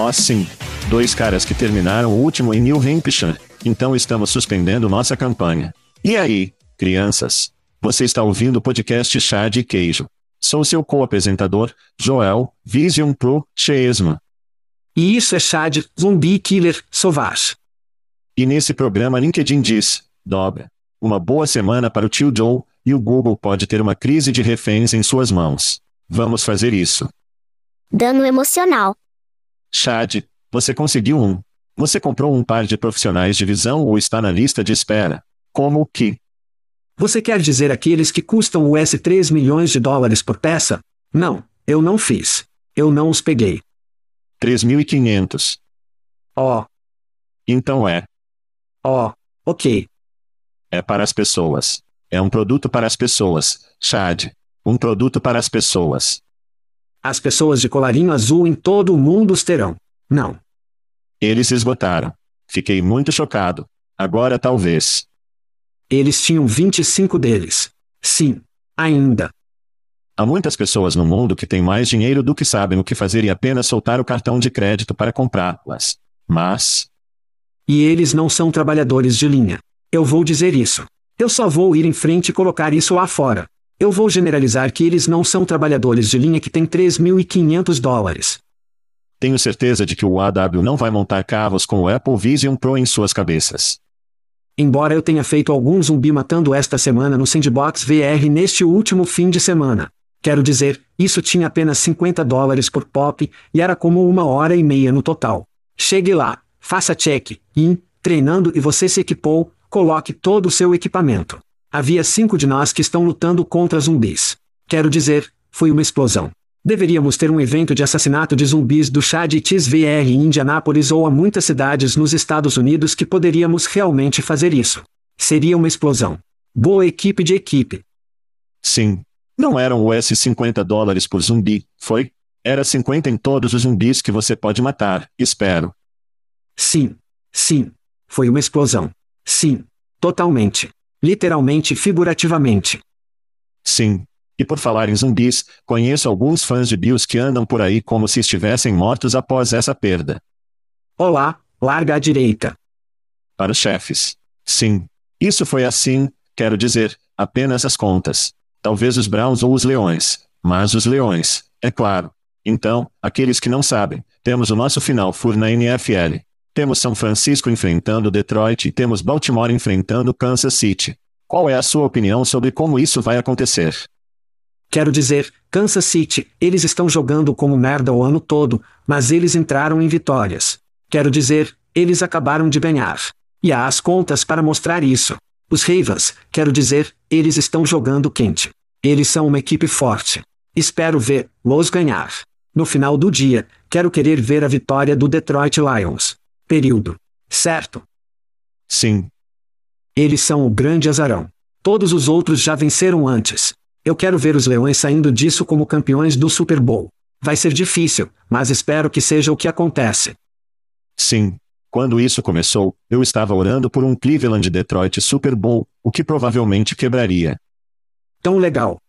Oh sim. Dois caras que terminaram o último em New Hampshire. Então estamos suspendendo nossa campanha. E aí, crianças? Você está ouvindo o podcast Chá de Queijo. Sou seu co-apresentador, Joel, Vision Pro, Chesma. E isso é Chad, Zumbi Killer, Sauvage. E nesse programa LinkedIn diz, dobra. Uma boa semana para o tio Joe, e o Google pode ter uma crise de reféns em suas mãos. Vamos fazer isso. Dano emocional. Chad, você conseguiu um. Você comprou um par de profissionais de visão ou está na lista de espera? Como que? Você quer dizer aqueles que custam US 3 milhões de dólares por peça? Não, eu não fiz. Eu não os peguei. 3.500. Oh. Então é. Oh, ok. É para as pessoas. É um produto para as pessoas, Chad. Um produto para as pessoas. As pessoas de colarinho azul em todo o mundo os terão. Não. Eles se esgotaram. Fiquei muito chocado. Agora talvez. Eles tinham 25 deles. Sim. Ainda. Há muitas pessoas no mundo que têm mais dinheiro do que sabem o que fazer e apenas soltar o cartão de crédito para comprá-las. Mas. E eles não são trabalhadores de linha. Eu vou dizer isso. Eu só vou ir em frente e colocar isso lá fora. Eu vou generalizar que eles não são trabalhadores de linha que têm 3.500 dólares. Tenho certeza de que o AW não vai montar carros com o Apple Vision Pro em suas cabeças. Embora eu tenha feito algum zumbi matando esta semana no Sandbox VR neste último fim de semana. Quero dizer, isso tinha apenas 50 dólares por pop, e era como uma hora e meia no total. Chegue lá, faça check, in, treinando e você se equipou, coloque todo o seu equipamento. Havia cinco de nós que estão lutando contra zumbis. Quero dizer, foi uma explosão. Deveríamos ter um evento de assassinato de zumbis do Chad e em Indianápolis ou há muitas cidades nos Estados Unidos que poderíamos realmente fazer isso. Seria uma explosão. Boa equipe de equipe. Sim. Não eram US 50 dólares por zumbi, foi? Era 50 em todos os zumbis que você pode matar, espero. Sim. Sim. Foi uma explosão. Sim. Totalmente. Literalmente e figurativamente. Sim. E por falar em zumbis, conheço alguns fãs de Bills que andam por aí como se estivessem mortos após essa perda. Olá, larga à direita. Para os chefes. Sim. Isso foi assim, quero dizer, apenas as contas. Talvez os Browns ou os Leões. Mas os leões, é claro. Então, aqueles que não sabem, temos o nosso final fur na NFL. Temos São Francisco enfrentando Detroit e temos Baltimore enfrentando Kansas City. Qual é a sua opinião sobre como isso vai acontecer? Quero dizer, Kansas City, eles estão jogando como merda o ano todo, mas eles entraram em vitórias. Quero dizer, eles acabaram de ganhar. E há as contas para mostrar isso. Os Ravens, quero dizer, eles estão jogando quente. Eles são uma equipe forte. Espero ver los ganhar. No final do dia, quero querer ver a vitória do Detroit Lions. Período. Certo? Sim. Eles são o grande azarão. Todos os outros já venceram antes. Eu quero ver os Leões saindo disso como campeões do Super Bowl. Vai ser difícil, mas espero que seja o que acontece. Sim. Quando isso começou, eu estava orando por um Cleveland Detroit Super Bowl, o que provavelmente quebraria. Tão legal.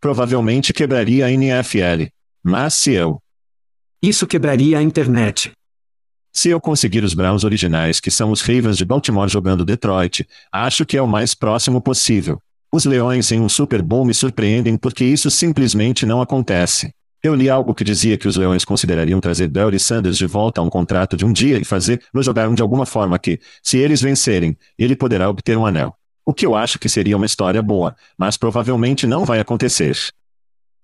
Provavelmente quebraria a NFL. Mas se eu. Isso quebraria a internet. Se eu conseguir os Browns originais que são os Ravens de Baltimore jogando Detroit, acho que é o mais próximo possível. Os Leões em um Super Bowl me surpreendem porque isso simplesmente não acontece. Eu li algo que dizia que os Leões considerariam trazer Barry Sanders de volta a um contrato de um dia e fazer-no jogar de alguma forma que, se eles vencerem, ele poderá obter um anel. O que eu acho que seria uma história boa, mas provavelmente não vai acontecer.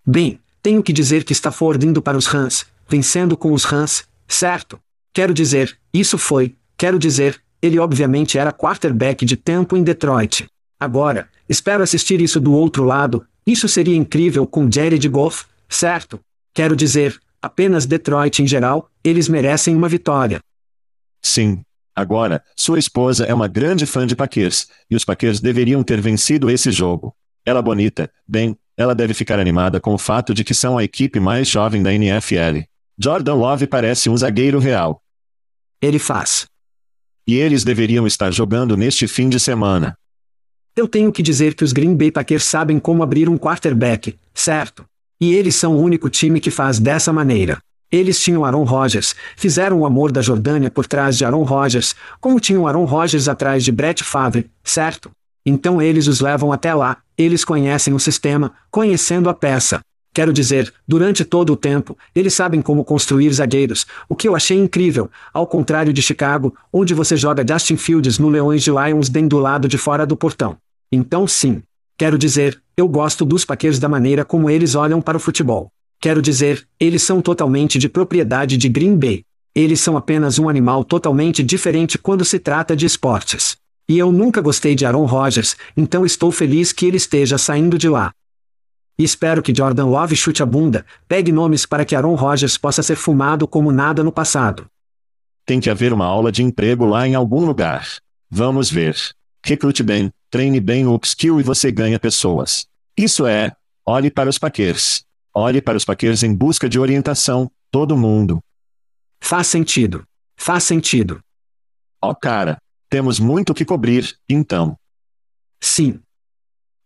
Bem, tenho que dizer que está indo para os Rams, vencendo com os Rams, certo? Quero dizer, isso foi, quero dizer, ele obviamente era quarterback de tempo em Detroit. Agora, espero assistir isso do outro lado, isso seria incrível com Jared Goff, certo? Quero dizer, apenas Detroit em geral, eles merecem uma vitória. Sim. Agora, sua esposa é uma grande fã de Packers, e os Packers deveriam ter vencido esse jogo. Ela bonita, bem, ela deve ficar animada com o fato de que são a equipe mais jovem da NFL. Jordan Love parece um zagueiro real. Ele faz. E eles deveriam estar jogando neste fim de semana. Eu tenho que dizer que os Green Bay Packers sabem como abrir um quarterback, certo? E eles são o único time que faz dessa maneira. Eles tinham Aaron Rodgers, fizeram o amor da Jordânia por trás de Aaron Rodgers, como tinham Aaron Rodgers atrás de Brett Favre, certo? Então eles os levam até lá, eles conhecem o sistema, conhecendo a peça. Quero dizer, durante todo o tempo, eles sabem como construir zagueiros, o que eu achei incrível, ao contrário de Chicago, onde você joga Justin Fields no Leões de Lions den do lado de fora do portão. Então sim, Quero dizer, eu gosto dos Packers da maneira como eles olham para o futebol. Quero dizer, eles são totalmente de propriedade de Green Bay. Eles são apenas um animal totalmente diferente quando se trata de esportes. E eu nunca gostei de Aaron Rodgers, então estou feliz que ele esteja saindo de lá. E espero que Jordan Love chute a bunda, pegue nomes para que Aaron Rodgers possa ser fumado como nada no passado. Tem que haver uma aula de emprego lá em algum lugar. Vamos ver. Recrute bem, treine bem o upskill e você ganha pessoas. Isso é, olhe para os paquers. Olhe para os paquers em busca de orientação, todo mundo. Faz sentido. Faz sentido. Ó oh, cara, temos muito que cobrir, então. Sim.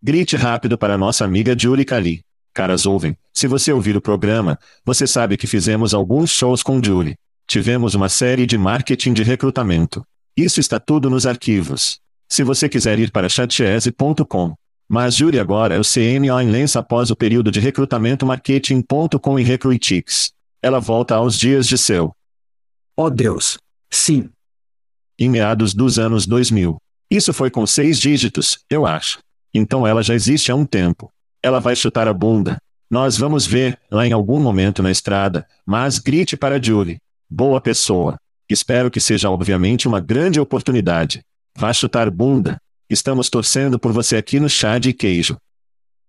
Grite rápido para nossa amiga Julie Kali. Caras ouvem, se você ouvir o programa, você sabe que fizemos alguns shows com Julie. Tivemos uma série de marketing de recrutamento. Isso está tudo nos arquivos. Se você quiser ir para chatchese.com. Mas jure agora é o CMO em Lença após o período de recrutamento marketing.com e Recruitix. Ela volta aos dias de seu. Oh Deus. Sim. Em meados dos anos 2000. Isso foi com seis dígitos, eu acho. Então ela já existe há um tempo. Ela vai chutar a bunda. Nós vamos ver, lá em algum momento na estrada, mas grite para Julie. Boa pessoa. Espero que seja obviamente uma grande oportunidade. Vá chutar bunda. Estamos torcendo por você aqui no chá de queijo.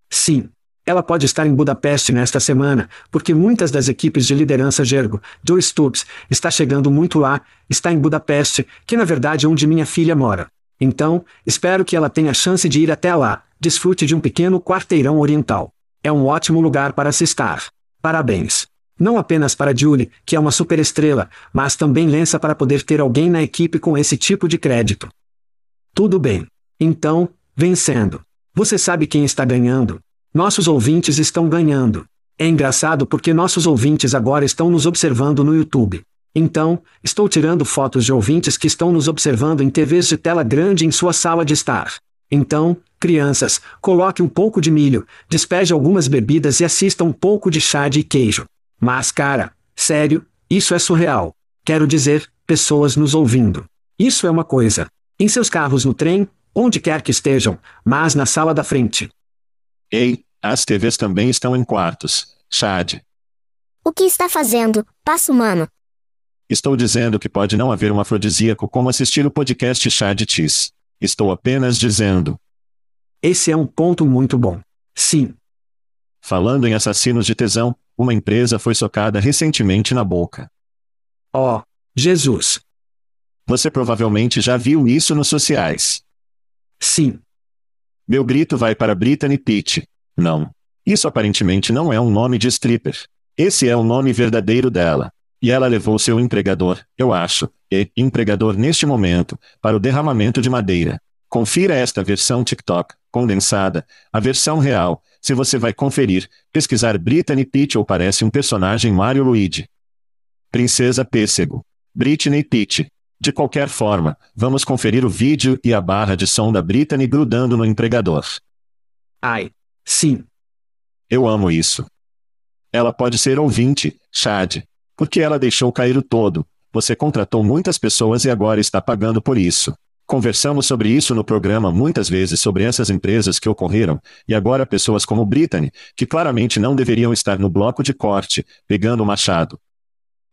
Sim. Ela pode estar em Budapeste nesta semana, porque muitas das equipes de liderança Gergo, Joe Stubbs, está chegando muito lá, está em Budapeste, que na verdade é onde minha filha mora. Então, espero que ela tenha chance de ir até lá, desfrute de um pequeno quarteirão oriental. É um ótimo lugar para se estar. Parabéns. Não apenas para Julie, que é uma superestrela, mas também Lença para poder ter alguém na equipe com esse tipo de crédito. Tudo bem. Então, vencendo. Você sabe quem está ganhando? Nossos ouvintes estão ganhando. É engraçado porque nossos ouvintes agora estão nos observando no YouTube. Então, estou tirando fotos de ouvintes que estão nos observando em TVs de tela grande em sua sala de estar. Então, Crianças, coloque um pouco de milho, despeje algumas bebidas e assista um pouco de chá de queijo. Mas, cara, sério, isso é surreal. Quero dizer, pessoas nos ouvindo. Isso é uma coisa. Em seus carros no trem, onde quer que estejam, mas na sala da frente. Ei, as TVs também estão em quartos. Chad. O que está fazendo, passo humano? Estou dizendo que pode não haver um afrodisíaco como assistir o podcast Chad Tis. Estou apenas dizendo. Esse é um ponto muito bom. Sim. Falando em assassinos de tesão, uma empresa foi socada recentemente na boca. Oh, Jesus. Você provavelmente já viu isso nos sociais. Sim. Meu grito vai para Brittany Pitt. Não. Isso aparentemente não é um nome de stripper. Esse é o nome verdadeiro dela. E ela levou seu empregador, eu acho, e empregador neste momento, para o derramamento de madeira. Confira esta versão TikTok, condensada, a versão real, se você vai conferir, pesquisar Brittany Pitt ou parece um personagem Mario Luigi. Princesa Pêssego. Britney Pitt. De qualquer forma, vamos conferir o vídeo e a barra de som da Brittany grudando no empregador. Ai. Sim. Eu amo isso. Ela pode ser ouvinte, Chad. Porque ela deixou cair o todo. Você contratou muitas pessoas e agora está pagando por isso. Conversamos sobre isso no programa muitas vezes sobre essas empresas que ocorreram, e agora pessoas como Brittany, que claramente não deveriam estar no bloco de corte, pegando o machado.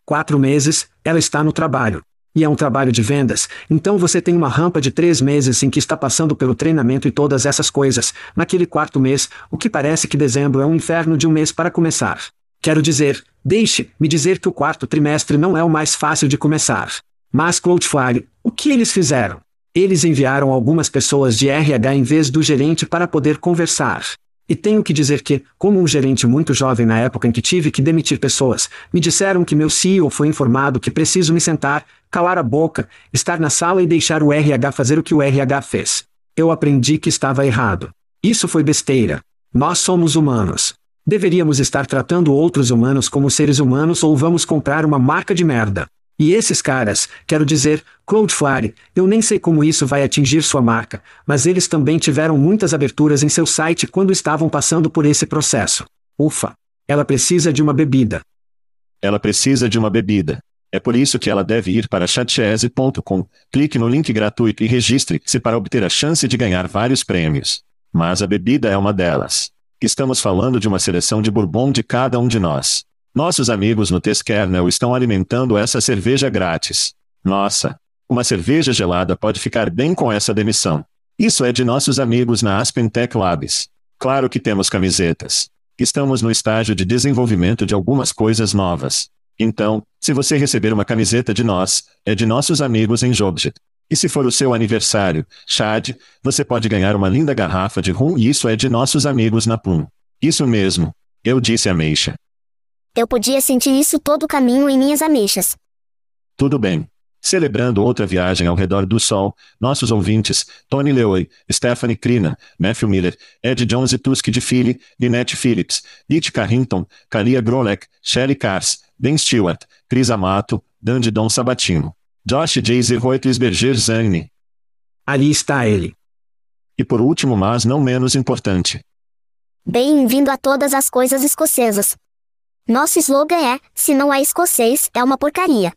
Quatro meses, ela está no trabalho. E é um trabalho de vendas, então você tem uma rampa de três meses em que está passando pelo treinamento e todas essas coisas. Naquele quarto mês, o que parece que dezembro é um inferno de um mês para começar. Quero dizer, deixe-me dizer que o quarto trimestre não é o mais fácil de começar. Mas Cloudflare, o que eles fizeram? Eles enviaram algumas pessoas de RH em vez do gerente para poder conversar. E tenho que dizer que, como um gerente muito jovem na época em que tive que demitir pessoas, me disseram que meu CEO foi informado que preciso me sentar, calar a boca, estar na sala e deixar o RH fazer o que o RH fez. Eu aprendi que estava errado. Isso foi besteira. Nós somos humanos. Deveríamos estar tratando outros humanos como seres humanos ou vamos comprar uma marca de merda. E esses caras, quero dizer, Cloudflare, eu nem sei como isso vai atingir sua marca, mas eles também tiveram muitas aberturas em seu site quando estavam passando por esse processo. Ufa! Ela precisa de uma bebida. Ela precisa de uma bebida. É por isso que ela deve ir para chatchese.com, clique no link gratuito e registre-se para obter a chance de ganhar vários prêmios. Mas a bebida é uma delas. Estamos falando de uma seleção de bourbon de cada um de nós. Nossos amigos no Testkernel estão alimentando essa cerveja grátis. Nossa! Uma cerveja gelada pode ficar bem com essa demissão. Isso é de nossos amigos na Aspen Tech Labs. Claro que temos camisetas. Estamos no estágio de desenvolvimento de algumas coisas novas. Então, se você receber uma camiseta de nós, é de nossos amigos em Jobjet. E se for o seu aniversário, Chad, você pode ganhar uma linda garrafa de rum e isso é de nossos amigos na Plum. Isso mesmo. Eu disse a Meixa. Eu podia sentir isso todo o caminho em minhas ameixas. Tudo bem. Celebrando outra viagem ao redor do Sol, nossos ouvintes, Tony Leoy, Stephanie Crina, Matthew Miller, Ed Jones e Tusk de Philly, Lynette Phillips, Ditch Carrington, Kalia Grolek, Shelly Kars, Ben Stewart, Cris Amato, Dandy Dom Sabatino, Josh Jayce Reutlisberger Zane. Ali está ele. E por último mas não menos importante. Bem-vindo a todas as coisas escocesas. Nosso slogan é: se não é escocês, é uma porcaria.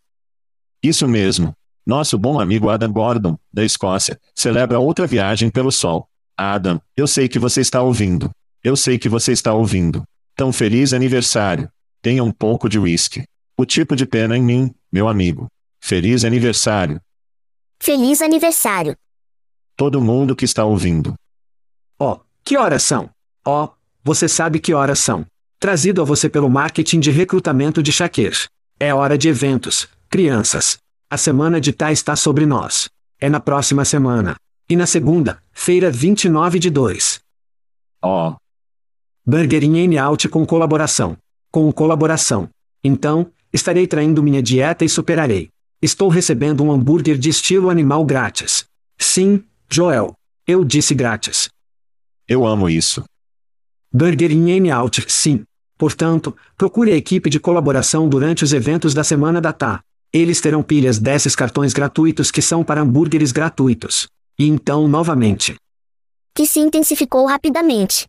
Isso mesmo. Nosso bom amigo Adam Gordon, da Escócia, celebra outra viagem pelo sol. Adam, eu sei que você está ouvindo. Eu sei que você está ouvindo. Tão feliz aniversário. Tenha um pouco de whisky. O tipo de pena em mim, meu amigo. Feliz aniversário. Feliz aniversário. Todo mundo que está ouvindo. Oh, que horas são? Oh, você sabe que horas são. Trazido a você pelo marketing de recrutamento de Shaker. É hora de eventos, crianças. A semana de Tá está sobre nós. É na próxima semana. E na segunda, feira 29 de 2. Oh. Burger in Out com colaboração. Com colaboração. Então, estarei traindo minha dieta e superarei. Estou recebendo um hambúrguer de estilo animal grátis. Sim, Joel. Eu disse grátis. Eu amo isso. Burger in Out, sim. Portanto, procure a equipe de colaboração durante os eventos da semana da TA. Eles terão pilhas desses cartões gratuitos que são para hambúrgueres gratuitos. E então, novamente. que se intensificou rapidamente.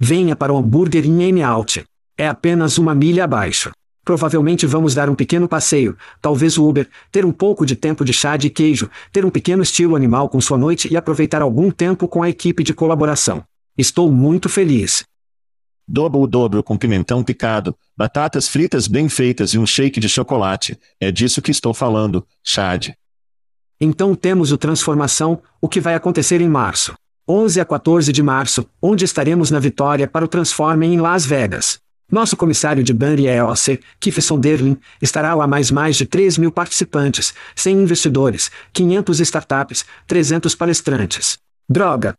Venha para o hambúrguer em M-Out. É apenas uma milha abaixo. Provavelmente vamos dar um pequeno passeio, talvez o Uber, ter um pouco de tempo de chá de queijo, ter um pequeno estilo animal com sua noite e aproveitar algum tempo com a equipe de colaboração. Estou muito feliz. Dobro o dobro com pimentão picado, batatas fritas bem feitas e um shake de chocolate. É disso que estou falando, Chad. Então temos o Transformação, o que vai acontecer em março. 11 a 14 de março, onde estaremos na vitória para o Transformem em Las Vegas. Nosso comissário de Bunny EOC, Keith Sonderling, estará lá mais mais de 3 mil participantes, 100 investidores, 500 startups, 300 palestrantes. Droga!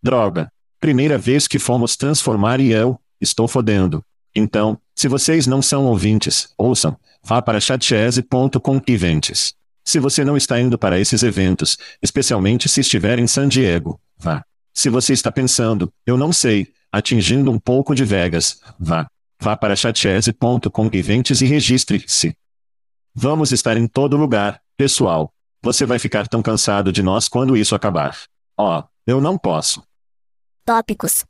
Droga! Primeira vez que fomos transformar e eu, estou fodendo. Então, se vocês não são ouvintes, ouçam, vá para chatchese.com events. Se você não está indo para esses eventos, especialmente se estiver em San Diego, vá. Se você está pensando, eu não sei, atingindo um pouco de Vegas, vá. Vá para chatchese.com e registre-se. Vamos estar em todo lugar, pessoal. Você vai ficar tão cansado de nós quando isso acabar. Oh, eu não posso. Tópicos.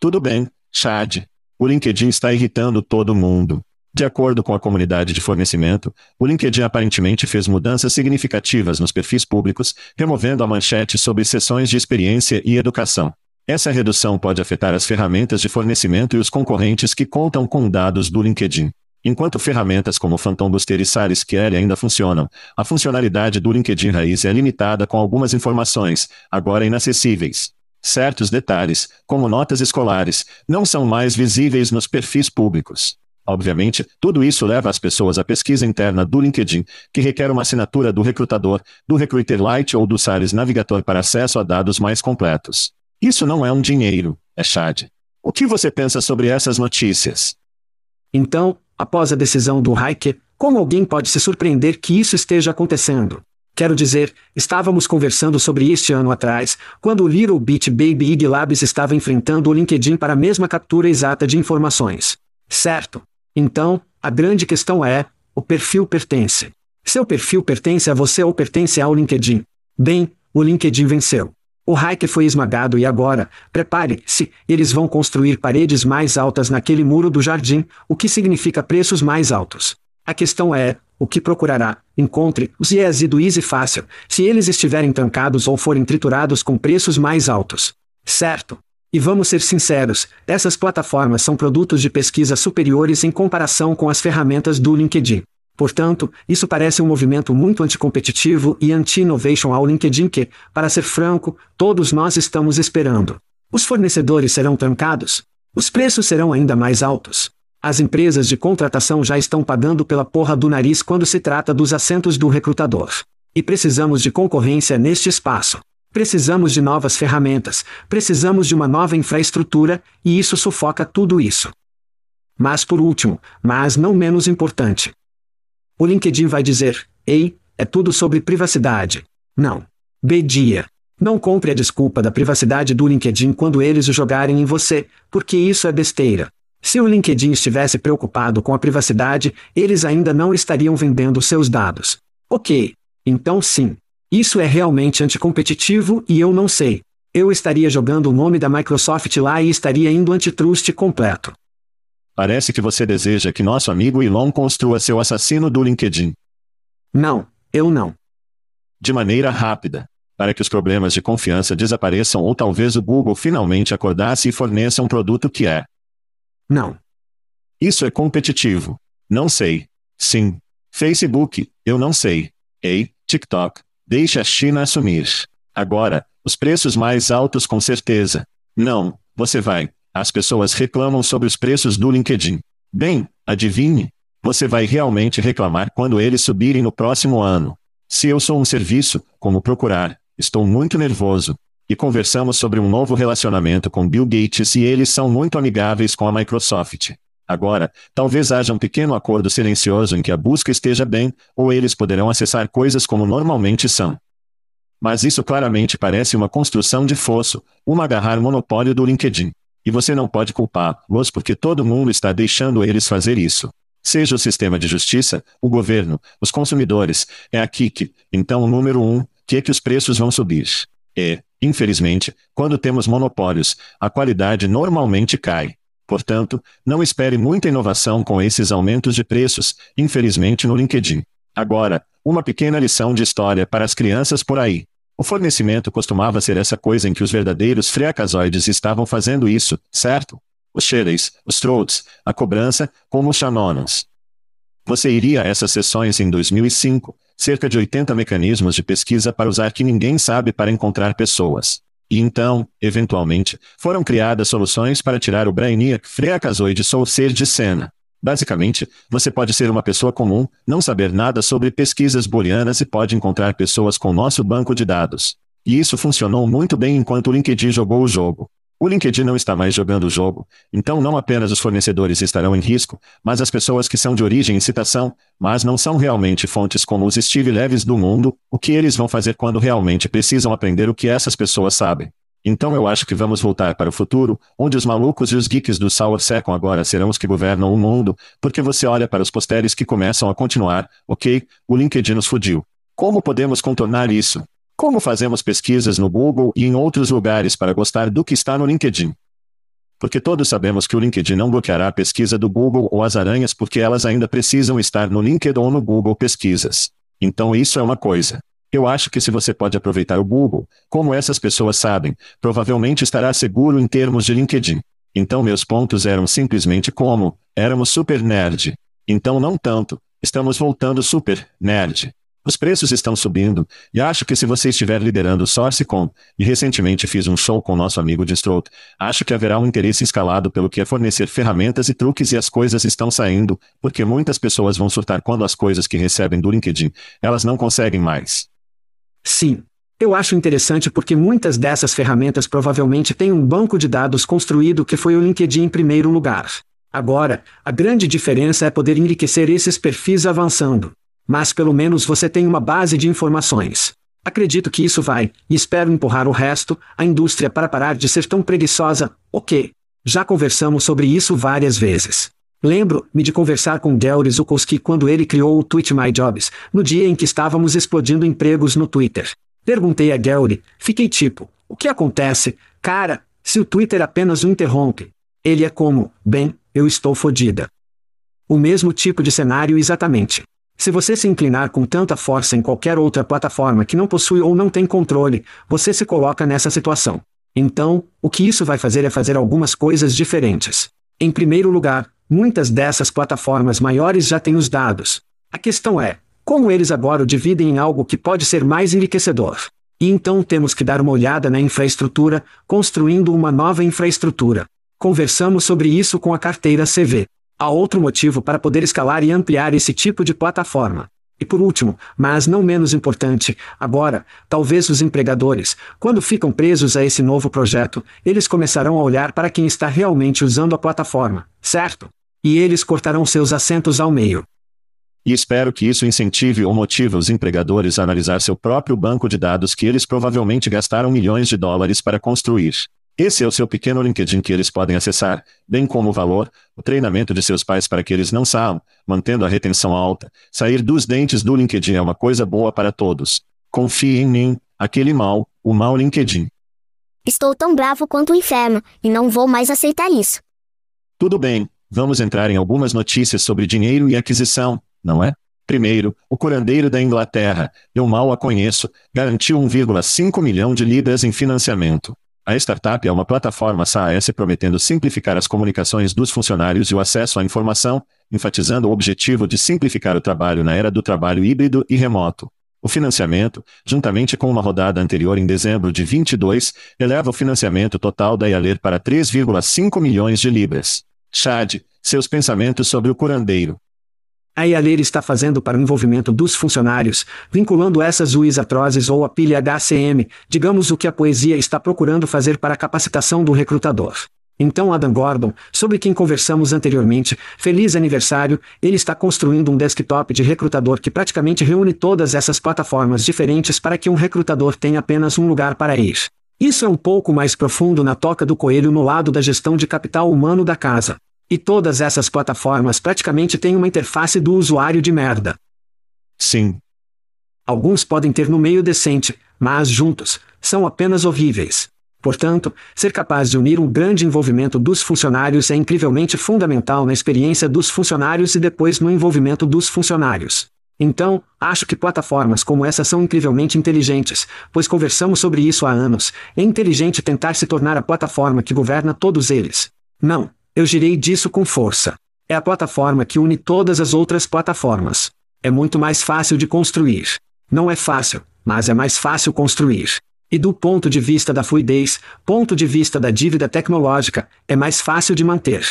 Tudo bem, Chad. O LinkedIn está irritando todo mundo. De acordo com a comunidade de fornecimento, o LinkedIn aparentemente fez mudanças significativas nos perfis públicos, removendo a manchete sobre sessões de experiência e educação. Essa redução pode afetar as ferramentas de fornecimento e os concorrentes que contam com dados do LinkedIn. Enquanto ferramentas como Phantom Booster e SarisQL ainda funcionam, a funcionalidade do LinkedIn Raiz é limitada com algumas informações, agora inacessíveis. Certos detalhes, como notas escolares, não são mais visíveis nos perfis públicos. Obviamente, tudo isso leva as pessoas à pesquisa interna do LinkedIn, que requer uma assinatura do recrutador, do Recruiter Lite ou do Sares Navigator para acesso a dados mais completos. Isso não é um dinheiro, é Chad. O que você pensa sobre essas notícias? Então, após a decisão do Heike, como alguém pode se surpreender que isso esteja acontecendo? Quero dizer, estávamos conversando sobre este ano atrás, quando o Little Bit Baby Ig Labs estava enfrentando o LinkedIn para a mesma captura exata de informações. Certo? Então, a grande questão é: o perfil pertence. Seu perfil pertence a você ou pertence ao LinkedIn? Bem, o LinkedIn venceu. O Hike foi esmagado e agora, prepare-se, eles vão construir paredes mais altas naquele muro do jardim, o que significa preços mais altos. A questão é, o que procurará? Encontre os IES do Easy Fácil, se eles estiverem trancados ou forem triturados com preços mais altos. Certo? E vamos ser sinceros, essas plataformas são produtos de pesquisa superiores em comparação com as ferramentas do LinkedIn. Portanto, isso parece um movimento muito anticompetitivo e anti-innovation ao LinkedIn que, para ser franco, todos nós estamos esperando. Os fornecedores serão trancados? Os preços serão ainda mais altos? As empresas de contratação já estão pagando pela porra do nariz quando se trata dos assentos do recrutador. E precisamos de concorrência neste espaço. Precisamos de novas ferramentas, precisamos de uma nova infraestrutura, e isso sufoca tudo isso. Mas por último, mas não menos importante. O LinkedIn vai dizer: Ei, é tudo sobre privacidade. Não. B-dia. Não compre a desculpa da privacidade do LinkedIn quando eles o jogarem em você, porque isso é besteira. Se o LinkedIn estivesse preocupado com a privacidade, eles ainda não estariam vendendo seus dados. Ok. Então sim, isso é realmente anticompetitivo e eu não sei. Eu estaria jogando o nome da Microsoft lá e estaria indo antitrust completo. Parece que você deseja que nosso amigo Elon construa seu assassino do LinkedIn. Não, eu não. De maneira rápida. Para que os problemas de confiança desapareçam ou talvez o Google finalmente acordasse e forneça um produto que é. Não. Isso é competitivo. Não sei. Sim. Facebook, eu não sei. Ei, TikTok, Deixe a China assumir. Agora, os preços mais altos com certeza. Não, você vai. As pessoas reclamam sobre os preços do LinkedIn. Bem, adivinhe. Você vai realmente reclamar quando eles subirem no próximo ano. Se eu sou um serviço, como procurar? Estou muito nervoso. E conversamos sobre um novo relacionamento com Bill Gates e eles são muito amigáveis com a Microsoft. Agora, talvez haja um pequeno acordo silencioso em que a busca esteja bem, ou eles poderão acessar coisas como normalmente são. Mas isso claramente parece uma construção de fosso, um agarrar monopólio do LinkedIn. E você não pode culpá-los porque todo mundo está deixando eles fazer isso. Seja o sistema de justiça, o governo, os consumidores, é aqui que, então, o número um, que é que os preços vão subir. E, infelizmente, quando temos monopólios, a qualidade normalmente cai. Portanto, não espere muita inovação com esses aumentos de preços, infelizmente no LinkedIn. Agora, uma pequena lição de história para as crianças por aí. O fornecimento costumava ser essa coisa em que os verdadeiros freakazoides estavam fazendo isso, certo? Os Shereys, os Trolls, a cobrança, como os Shanonons. Você iria a essas sessões em 2005, cerca de 80 mecanismos de pesquisa para usar que ninguém sabe para encontrar pessoas. E então, eventualmente, foram criadas soluções para tirar o Brainiac freakazoide ser de cena. Basicamente, você pode ser uma pessoa comum, não saber nada sobre pesquisas booleanas e pode encontrar pessoas com nosso banco de dados. E isso funcionou muito bem enquanto o LinkedIn jogou o jogo. O LinkedIn não está mais jogando o jogo, então não apenas os fornecedores estarão em risco, mas as pessoas que são de origem e citação, mas não são realmente fontes como os Steve Leves do mundo, o que eles vão fazer quando realmente precisam aprender o que essas pessoas sabem. Então eu acho que vamos voltar para o futuro, onde os malucos e os geeks do Sour Second agora serão os que governam o mundo, porque você olha para os posteres que começam a continuar, ok, o LinkedIn nos fudiu. Como podemos contornar isso? Como fazemos pesquisas no Google e em outros lugares para gostar do que está no LinkedIn? Porque todos sabemos que o LinkedIn não bloqueará a pesquisa do Google ou as aranhas porque elas ainda precisam estar no LinkedIn ou no Google Pesquisas. Então isso é uma coisa. Eu acho que se você pode aproveitar o Google, como essas pessoas sabem, provavelmente estará seguro em termos de LinkedIn. Então meus pontos eram simplesmente como, éramos super nerd. Então não tanto, estamos voltando super nerd. Os preços estão subindo, e acho que se você estiver liderando o SourceCon, e recentemente fiz um show com nosso amigo Distrout, acho que haverá um interesse escalado pelo que é fornecer ferramentas e truques e as coisas estão saindo, porque muitas pessoas vão surtar quando as coisas que recebem do LinkedIn, elas não conseguem mais. Sim. Eu acho interessante porque muitas dessas ferramentas provavelmente têm um banco de dados construído que foi o LinkedIn em primeiro lugar. Agora, a grande diferença é poder enriquecer esses perfis avançando. Mas pelo menos você tem uma base de informações. Acredito que isso vai, e espero empurrar o resto, a indústria para parar de ser tão preguiçosa, ok. Já conversamos sobre isso várias vezes. Lembro-me de conversar com Del Zukowski quando ele criou o Tweet My Jobs, no dia em que estávamos explodindo empregos no Twitter. Perguntei a Gary, fiquei tipo, o que acontece, cara, se o Twitter apenas o interrompe? Ele é como, bem, eu estou fodida. O mesmo tipo de cenário exatamente. Se você se inclinar com tanta força em qualquer outra plataforma que não possui ou não tem controle, você se coloca nessa situação. Então, o que isso vai fazer é fazer algumas coisas diferentes. Em primeiro lugar, Muitas dessas plataformas maiores já têm os dados. A questão é, como eles agora o dividem em algo que pode ser mais enriquecedor? E então temos que dar uma olhada na infraestrutura, construindo uma nova infraestrutura. Conversamos sobre isso com a carteira CV. Há outro motivo para poder escalar e ampliar esse tipo de plataforma. E por último, mas não menos importante, agora, talvez os empregadores, quando ficam presos a esse novo projeto, eles começarão a olhar para quem está realmente usando a plataforma, certo? E eles cortarão seus assentos ao meio. E espero que isso incentive ou motive os empregadores a analisar seu próprio banco de dados que eles provavelmente gastaram milhões de dólares para construir. Esse é o seu pequeno LinkedIn que eles podem acessar, bem como o valor, o treinamento de seus pais para que eles não saiam, mantendo a retenção alta. Sair dos dentes do LinkedIn é uma coisa boa para todos. Confie em mim, aquele mal, o mal LinkedIn. Estou tão bravo quanto o inferno, e não vou mais aceitar isso. Tudo bem, Vamos entrar em algumas notícias sobre dinheiro e aquisição, não é? Primeiro, o curandeiro da Inglaterra, eu mal a conheço, garantiu 1,5 milhão de libras em financiamento. A startup é uma plataforma SaaS prometendo simplificar as comunicações dos funcionários e o acesso à informação, enfatizando o objetivo de simplificar o trabalho na era do trabalho híbrido e remoto. O financiamento, juntamente com uma rodada anterior em dezembro de 22, eleva o financiamento total da Yaler para 3,5 milhões de libras. Chad, seus pensamentos sobre o curandeiro. A Yaler está fazendo para o envolvimento dos funcionários, vinculando essas UIs atrozes ou a pilha HCM, digamos o que a poesia está procurando fazer para a capacitação do recrutador. Então Adam Gordon, sobre quem conversamos anteriormente, feliz aniversário, ele está construindo um desktop de recrutador que praticamente reúne todas essas plataformas diferentes para que um recrutador tenha apenas um lugar para ir. Isso é um pouco mais profundo na toca do coelho no lado da gestão de capital humano da casa. E todas essas plataformas praticamente têm uma interface do usuário de merda. Sim. Alguns podem ter no meio decente, mas juntos, São apenas horríveis. Portanto, ser capaz de unir um grande envolvimento dos funcionários é incrivelmente fundamental na experiência dos funcionários e depois no envolvimento dos funcionários. Então, acho que plataformas como essa são incrivelmente inteligentes, pois conversamos sobre isso há anos. É inteligente tentar se tornar a plataforma que governa todos eles. Não, eu girei disso com força. É a plataforma que une todas as outras plataformas. É muito mais fácil de construir. Não é fácil, mas é mais fácil construir. E do ponto de vista da fluidez, ponto de vista da dívida tecnológica, é mais fácil de manter.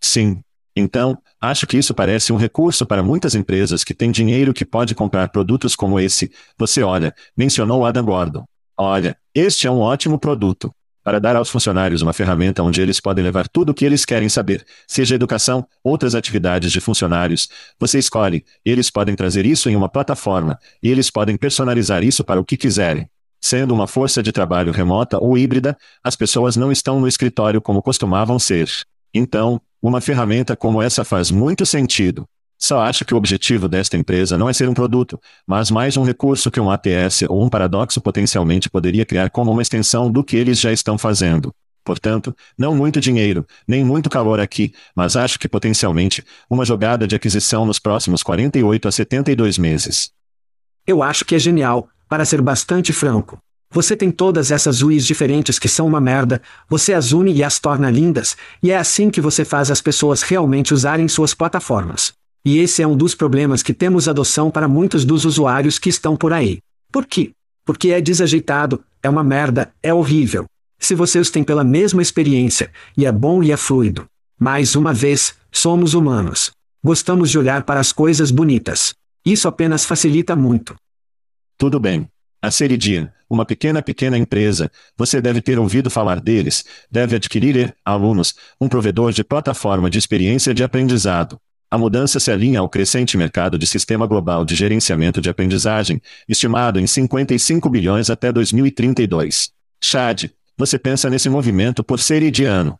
Sim. Então, acho que isso parece um recurso para muitas empresas que têm dinheiro que pode comprar produtos como esse. Você olha, mencionou Adam Gordon. Olha, este é um ótimo produto. Para dar aos funcionários uma ferramenta onde eles podem levar tudo o que eles querem saber, seja educação, outras atividades de funcionários, você escolhe, eles podem trazer isso em uma plataforma, e eles podem personalizar isso para o que quiserem. Sendo uma força de trabalho remota ou híbrida, as pessoas não estão no escritório como costumavam ser. Então, uma ferramenta como essa faz muito sentido. Só acho que o objetivo desta empresa não é ser um produto, mas mais um recurso que um ATS ou um paradoxo potencialmente poderia criar como uma extensão do que eles já estão fazendo. Portanto, não muito dinheiro, nem muito calor aqui, mas acho que potencialmente uma jogada de aquisição nos próximos 48 a 72 meses. Eu acho que é genial, para ser bastante franco. Você tem todas essas UIs diferentes que são uma merda, você as une e as torna lindas, e é assim que você faz as pessoas realmente usarem suas plataformas. E esse é um dos problemas que temos adoção para muitos dos usuários que estão por aí. Por quê? Porque é desajeitado, é uma merda, é horrível. Se você os tem pela mesma experiência, e é bom e é fluido. Mais uma vez, somos humanos. Gostamos de olhar para as coisas bonitas. Isso apenas facilita muito. Tudo bem. A Ceridian, uma pequena pequena empresa, você deve ter ouvido falar deles, deve adquirir alunos, um provedor de plataforma de experiência de aprendizado. A mudança se alinha ao crescente mercado de sistema global de gerenciamento de aprendizagem, estimado em 55 bilhões até 2032. Chad, você pensa nesse movimento por Ceridiano.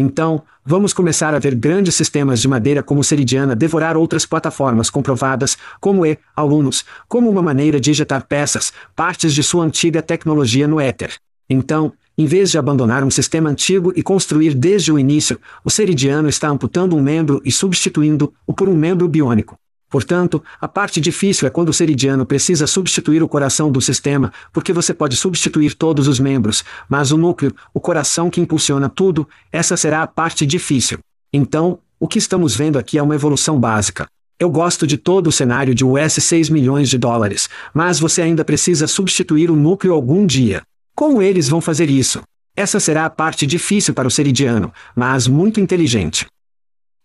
Então, vamos começar a ver grandes sistemas de madeira como Seridiana devorar outras plataformas comprovadas, como e, alunos, como uma maneira de injetar peças, partes de sua antiga tecnologia no éter. Então, em vez de abandonar um sistema antigo e construir desde o início, o Seridiano está amputando um membro e substituindo-o por um membro biônico. Portanto, a parte difícil é quando o seridiano precisa substituir o coração do sistema, porque você pode substituir todos os membros, mas o núcleo, o coração que impulsiona tudo, essa será a parte difícil. Então, o que estamos vendo aqui é uma evolução básica. Eu gosto de todo o cenário de US 6 milhões de dólares, mas você ainda precisa substituir o núcleo algum dia. Como eles vão fazer isso? Essa será a parte difícil para o seridiano, mas muito inteligente.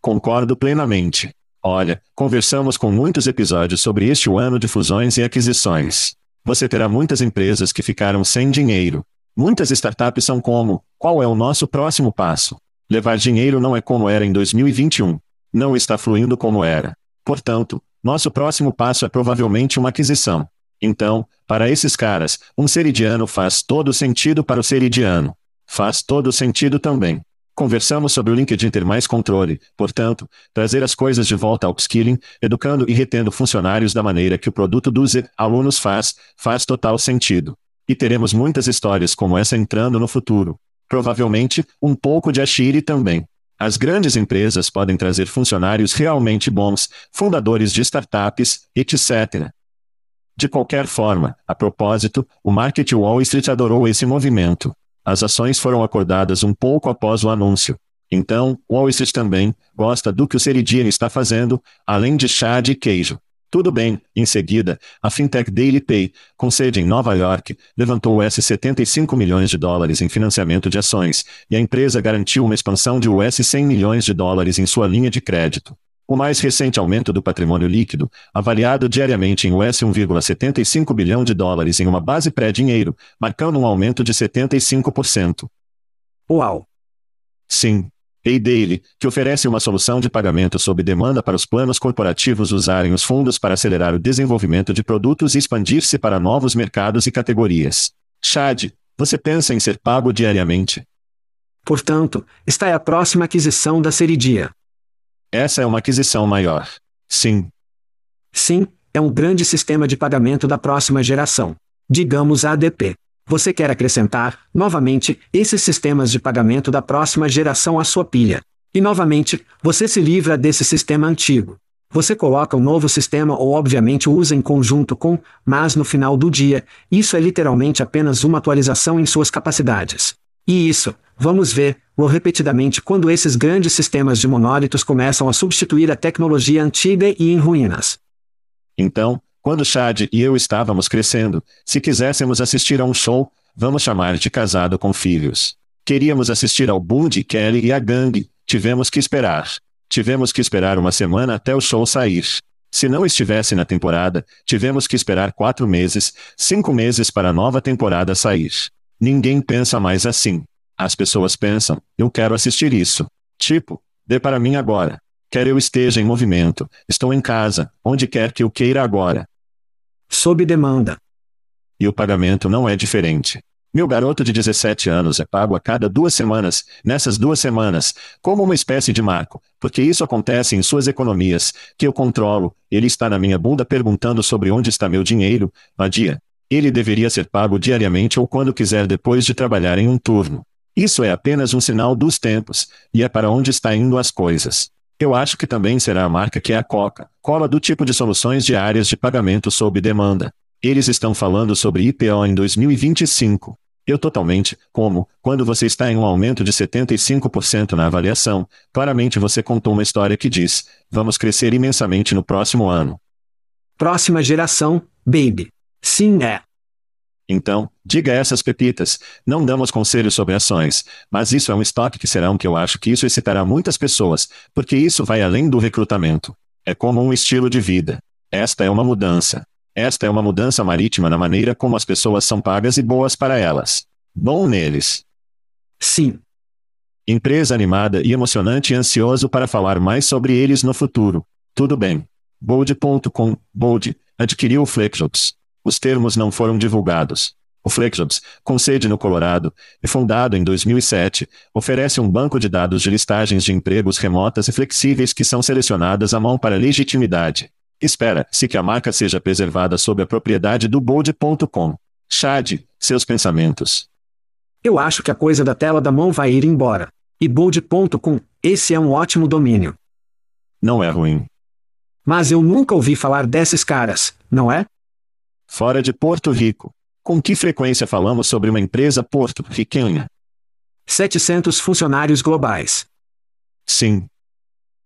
Concordo plenamente. Olha, conversamos com muitos episódios sobre este ano de fusões e aquisições. Você terá muitas empresas que ficaram sem dinheiro. Muitas startups são como: qual é o nosso próximo passo? Levar dinheiro não é como era em 2021. Não está fluindo como era. Portanto, nosso próximo passo é provavelmente uma aquisição. Então, para esses caras, um seridiano faz todo sentido para o seridiano. Faz todo sentido também. Conversamos sobre o LinkedIn ter mais controle, portanto, trazer as coisas de volta ao upskilling, educando e retendo funcionários da maneira que o produto dos alunos faz, faz total sentido. E teremos muitas histórias como essa entrando no futuro. Provavelmente, um pouco de Ashiri também. As grandes empresas podem trazer funcionários realmente bons, fundadores de startups, etc. De qualquer forma, a propósito, o Market Wall Street adorou esse movimento. As ações foram acordadas um pouco após o anúncio. Então, Street também gosta do que o Ceridian está fazendo, além de chá de queijo. Tudo bem, em seguida, a fintech Daily Pay, com sede em Nova York, levantou US 75 milhões de dólares em financiamento de ações, e a empresa garantiu uma expansão de US 100 milhões de dólares em sua linha de crédito. O mais recente aumento do patrimônio líquido, avaliado diariamente em US 1,75 bilhão de dólares em uma base pré-dinheiro, marcando um aumento de 75%. Uau! Sim. Paydaily, que oferece uma solução de pagamento sob demanda para os planos corporativos usarem os fundos para acelerar o desenvolvimento de produtos e expandir-se para novos mercados e categorias. Chad, você pensa em ser pago diariamente? Portanto, esta é a próxima aquisição da Seridia. Essa é uma aquisição maior. Sim. Sim, é um grande sistema de pagamento da próxima geração. Digamos ADP. Você quer acrescentar, novamente, esses sistemas de pagamento da próxima geração à sua pilha. E novamente, você se livra desse sistema antigo. Você coloca um novo sistema ou obviamente o usa em conjunto com, mas no final do dia, isso é literalmente apenas uma atualização em suas capacidades. E isso, vamos ver, ou repetidamente quando esses grandes sistemas de monólitos começam a substituir a tecnologia antiga e em ruínas. Então, quando Chad e eu estávamos crescendo, se quiséssemos assistir a um show, vamos chamar de casado com filhos. Queríamos assistir ao Bundy Kelly e a gangue, tivemos que esperar. Tivemos que esperar uma semana até o show sair. Se não estivesse na temporada, tivemos que esperar quatro meses, cinco meses para a nova temporada sair. Ninguém pensa mais assim. As pessoas pensam, eu quero assistir isso. Tipo, dê para mim agora. Quer eu esteja em movimento, estou em casa, onde quer que eu queira agora. Sob demanda. E o pagamento não é diferente. Meu garoto de 17 anos é pago a cada duas semanas, nessas duas semanas, como uma espécie de marco, porque isso acontece em suas economias, que eu controlo, ele está na minha bunda perguntando sobre onde está meu dinheiro, vadia. Ele deveria ser pago diariamente ou quando quiser depois de trabalhar em um turno. Isso é apenas um sinal dos tempos, e é para onde está indo as coisas. Eu acho que também será a marca que é a Coca, cola do tipo de soluções diárias de pagamento sob demanda. Eles estão falando sobre IPO em 2025. Eu totalmente, como, quando você está em um aumento de 75% na avaliação, claramente você contou uma história que diz: vamos crescer imensamente no próximo ano. Próxima geração, baby. Sim, é. Então, diga essas pepitas, não damos conselhos sobre ações, mas isso é um estoque que será um que eu acho que isso excitará muitas pessoas, porque isso vai além do recrutamento. É como um estilo de vida. Esta é uma mudança. Esta é uma mudança marítima na maneira como as pessoas são pagas e boas para elas. Bom neles. Sim. Empresa animada e emocionante e ansioso para falar mais sobre eles no futuro. Tudo bem. Bold.com, Bold, adquiriu o FlexJobs. Os termos não foram divulgados. O FlexJobs, com sede no Colorado, e fundado em 2007, oferece um banco de dados de listagens de empregos remotas e flexíveis que são selecionadas à mão para legitimidade. Espera-se que a marca seja preservada sob a propriedade do Bold.com. Chad, seus pensamentos. Eu acho que a coisa da tela da mão vai ir embora. E Bold.com, esse é um ótimo domínio. Não é ruim. Mas eu nunca ouvi falar desses caras, não é? Fora de Porto Rico. Com que frequência falamos sobre uma empresa porto-riquenha? 700 funcionários globais. Sim.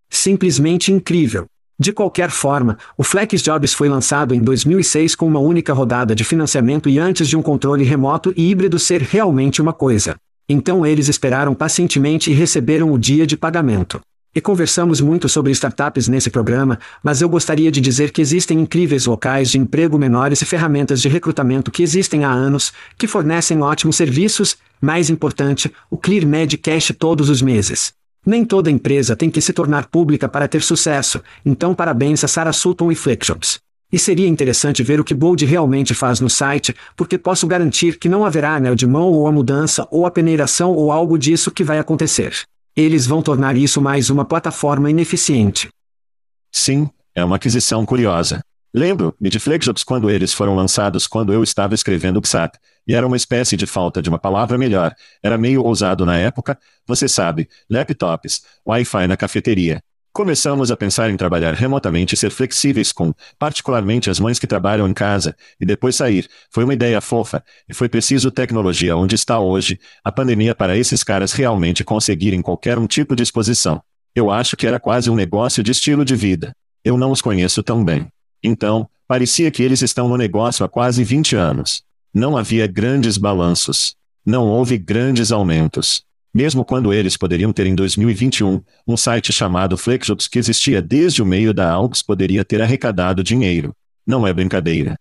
Simplesmente incrível. De qualquer forma, o FlexJobs foi lançado em 2006 com uma única rodada de financiamento e antes de um controle remoto e híbrido ser realmente uma coisa. Então eles esperaram pacientemente e receberam o dia de pagamento. E conversamos muito sobre startups nesse programa, mas eu gostaria de dizer que existem incríveis locais de emprego menores e ferramentas de recrutamento que existem há anos, que fornecem ótimos serviços, mais importante, o ClearMed Cash todos os meses. Nem toda empresa tem que se tornar pública para ter sucesso, então parabéns a Sarah Sutton e FlexJobs. E seria interessante ver o que Bold realmente faz no site, porque posso garantir que não haverá anel de mão ou a mudança ou a peneiração ou algo disso que vai acontecer. Eles vão tornar isso mais uma plataforma ineficiente. Sim, é uma aquisição curiosa. Lembro-me de FlexJobs quando eles foram lançados quando eu estava escrevendo o PSAT, e era uma espécie de falta de uma palavra melhor. Era meio ousado na época, você sabe, laptops, Wi-Fi na cafeteria. Começamos a pensar em trabalhar remotamente e ser flexíveis com, particularmente as mães que trabalham em casa, e depois sair. Foi uma ideia fofa, e foi preciso tecnologia onde está hoje, a pandemia para esses caras realmente conseguirem qualquer um tipo de exposição. Eu acho que era quase um negócio de estilo de vida. Eu não os conheço tão bem. Então, parecia que eles estão no negócio há quase 20 anos. Não havia grandes balanços. Não houve grandes aumentos. Mesmo quando eles poderiam ter em 2021, um site chamado FlexJobs que existia desde o meio da Alps poderia ter arrecadado dinheiro. Não é brincadeira.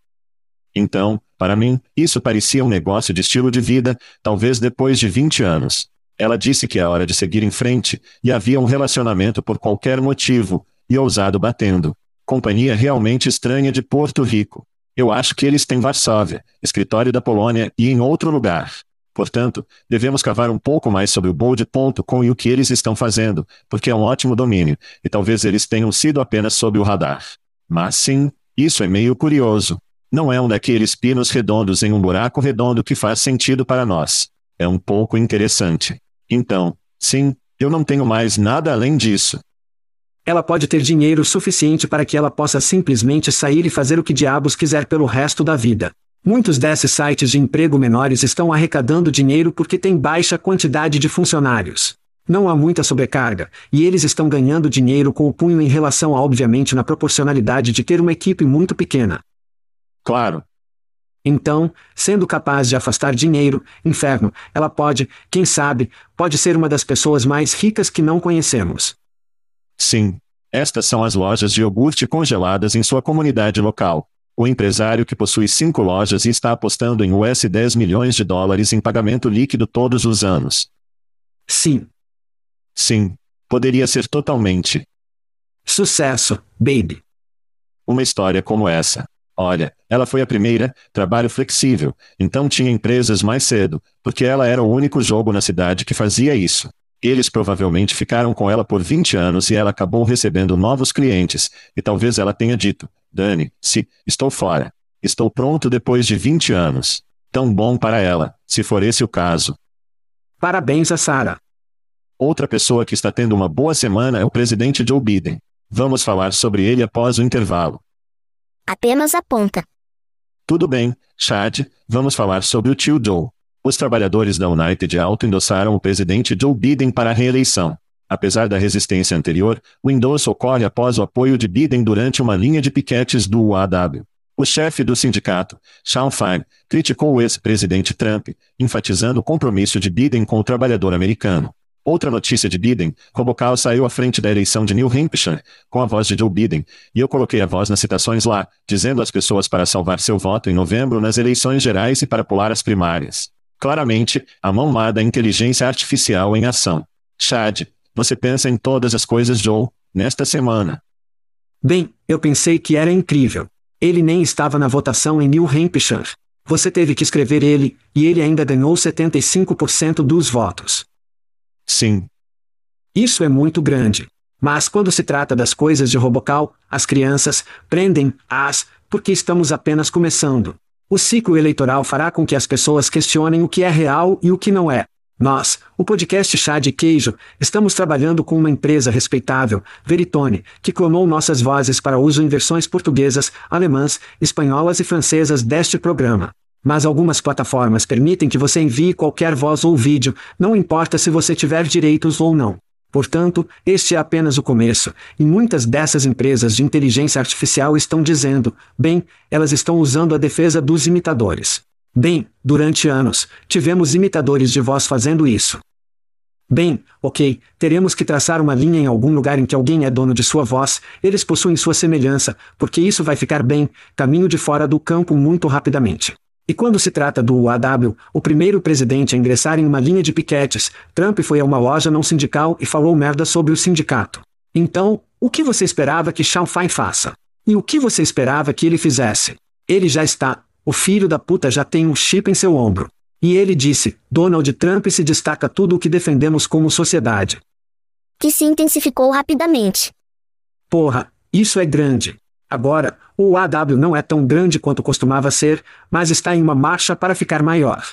Então, para mim, isso parecia um negócio de estilo de vida, talvez depois de 20 anos. Ela disse que é hora de seguir em frente, e havia um relacionamento por qualquer motivo, e ousado batendo. Companhia realmente estranha de Porto Rico. Eu acho que eles têm Varsóvia, escritório da Polônia e em outro lugar. Portanto, devemos cavar um pouco mais sobre o Bold.com e o que eles estão fazendo, porque é um ótimo domínio, e talvez eles tenham sido apenas sob o radar. Mas sim, isso é meio curioso. Não é um daqueles pinos redondos em um buraco redondo que faz sentido para nós. É um pouco interessante. Então, sim, eu não tenho mais nada além disso. Ela pode ter dinheiro suficiente para que ela possa simplesmente sair e fazer o que diabos quiser pelo resto da vida. Muitos desses sites de emprego menores estão arrecadando dinheiro porque têm baixa quantidade de funcionários. Não há muita sobrecarga, e eles estão ganhando dinheiro com o punho em relação a obviamente na proporcionalidade de ter uma equipe muito pequena. Claro. Então, sendo capaz de afastar dinheiro, inferno, ela pode, quem sabe, pode ser uma das pessoas mais ricas que não conhecemos. Sim. Estas são as lojas de iogurte congeladas em sua comunidade local. O empresário que possui cinco lojas e está apostando em US 10 milhões de dólares em pagamento líquido todos os anos. Sim. Sim. Poderia ser totalmente. Sucesso, baby. Uma história como essa. Olha, ela foi a primeira, trabalho flexível, então tinha empresas mais cedo, porque ela era o único jogo na cidade que fazia isso. Eles provavelmente ficaram com ela por 20 anos e ela acabou recebendo novos clientes, e talvez ela tenha dito: Dani, se, estou fora. Estou pronto depois de 20 anos. Tão bom para ela, se for esse o caso. Parabéns a Sarah. Outra pessoa que está tendo uma boa semana é o presidente Joe Biden. Vamos falar sobre ele após o intervalo. Apenas aponta. Tudo bem, Chad, vamos falar sobre o tio Joe. Os trabalhadores da United auto-endossaram o presidente Joe Biden para a reeleição. Apesar da resistência anterior, o endosso ocorre após o apoio de Biden durante uma linha de piquetes do UAW. O chefe do sindicato, Sean Fein, criticou o ex-presidente Trump, enfatizando o compromisso de Biden com o trabalhador americano. Outra notícia de Biden, Robocal saiu à frente da eleição de New Hampshire, com a voz de Joe Biden, e eu coloquei a voz nas citações lá, dizendo às pessoas para salvar seu voto em novembro nas eleições gerais e para pular as primárias. Claramente, a mão lá da inteligência artificial em ação. Chad, você pensa em todas as coisas Joe, nesta semana. Bem, eu pensei que era incrível. Ele nem estava na votação em New Hampshire. Você teve que escrever ele, e ele ainda ganhou 75% dos votos. Sim. Isso é muito grande. Mas quando se trata das coisas de Robocal, as crianças prendem as, porque estamos apenas começando. O ciclo eleitoral fará com que as pessoas questionem o que é real e o que não é. Nós, o podcast Chá de Queijo, estamos trabalhando com uma empresa respeitável, Veritone, que clonou nossas vozes para uso em versões portuguesas, alemãs, espanholas e francesas deste programa. Mas algumas plataformas permitem que você envie qualquer voz ou vídeo, não importa se você tiver direitos ou não. Portanto, este é apenas o começo, e muitas dessas empresas de inteligência artificial estão dizendo, bem, elas estão usando a defesa dos imitadores. Bem, durante anos, tivemos imitadores de voz fazendo isso. Bem, ok, teremos que traçar uma linha em algum lugar em que alguém é dono de sua voz, eles possuem sua semelhança, porque isso vai ficar bem, caminho de fora do campo muito rapidamente. E quando se trata do UAW, o primeiro presidente a ingressar em uma linha de piquetes, Trump foi a uma loja não sindical e falou merda sobre o sindicato. Então, o que você esperava que Fein faça? E o que você esperava que ele fizesse? Ele já está, o filho da puta já tem um chip em seu ombro. E ele disse: Donald Trump se destaca tudo o que defendemos como sociedade. Que se intensificou rapidamente. Porra, isso é grande. Agora, o AW não é tão grande quanto costumava ser, mas está em uma marcha para ficar maior.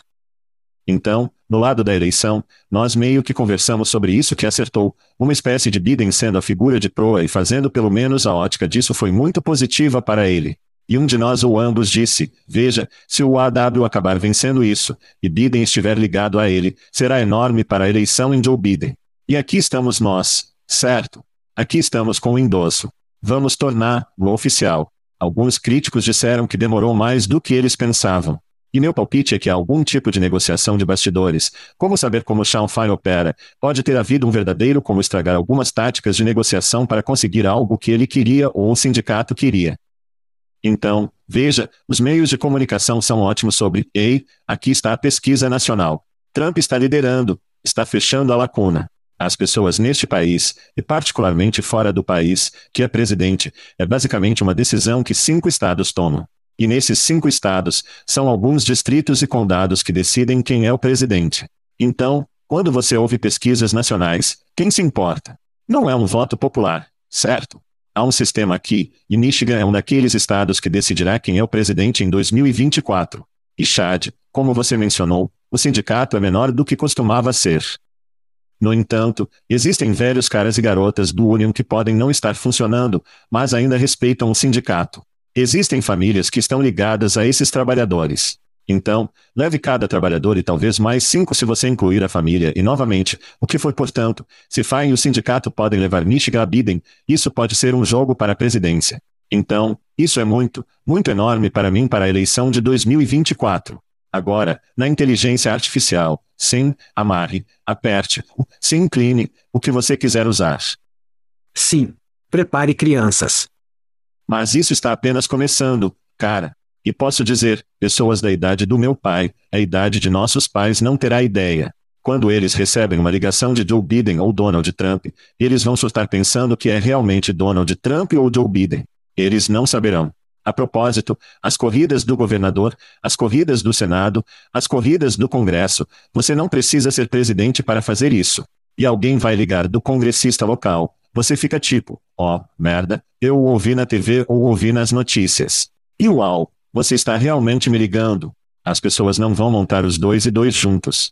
Então, no lado da eleição, nós meio que conversamos sobre isso que acertou, uma espécie de Biden sendo a figura de proa e fazendo pelo menos a ótica disso foi muito positiva para ele. E um de nós ou ambos disse: Veja, se o AW acabar vencendo isso, e Biden estiver ligado a ele, será enorme para a eleição em Joe Biden. E aqui estamos nós, certo? Aqui estamos com o endosso. Vamos tornar-o oficial. Alguns críticos disseram que demorou mais do que eles pensavam. E meu palpite é que há algum tipo de negociação de bastidores. Como saber como Sean Fine opera? Pode ter havido um verdadeiro como estragar algumas táticas de negociação para conseguir algo que ele queria ou o sindicato queria. Então, veja, os meios de comunicação são ótimos sobre, ei, aqui está a pesquisa nacional. Trump está liderando, está fechando a lacuna. As pessoas neste país, e particularmente fora do país, que é presidente, é basicamente uma decisão que cinco estados tomam. E nesses cinco estados, são alguns distritos e condados que decidem quem é o presidente. Então, quando você ouve pesquisas nacionais, quem se importa? Não é um voto popular, certo? Há um sistema aqui, e Michigan é um daqueles estados que decidirá quem é o presidente em 2024. E Chad, como você mencionou, o sindicato é menor do que costumava ser. No entanto, existem velhos caras e garotas do Union que podem não estar funcionando, mas ainda respeitam o sindicato. Existem famílias que estão ligadas a esses trabalhadores. Então, leve cada trabalhador e talvez mais cinco se você incluir a família e novamente, o que for portanto, se FAI e o sindicato podem levar Michigan a Biden, isso pode ser um jogo para a presidência. Então, isso é muito, muito enorme para mim para a eleição de 2024. Agora, na inteligência artificial, sim, amarre, aperte, se incline, o que você quiser usar. Sim. Prepare crianças. Mas isso está apenas começando, cara. E posso dizer, pessoas da idade do meu pai, a idade de nossos pais não terá ideia. Quando eles recebem uma ligação de Joe Biden ou Donald Trump, eles vão estar pensando que é realmente Donald Trump ou Joe Biden. Eles não saberão. A propósito, as corridas do governador, as corridas do Senado, as corridas do Congresso, você não precisa ser presidente para fazer isso. E alguém vai ligar do congressista local. Você fica tipo, ó, oh, merda, eu ouvi na TV ou ouvi nas notícias. E uau, você está realmente me ligando. As pessoas não vão montar os dois e dois juntos.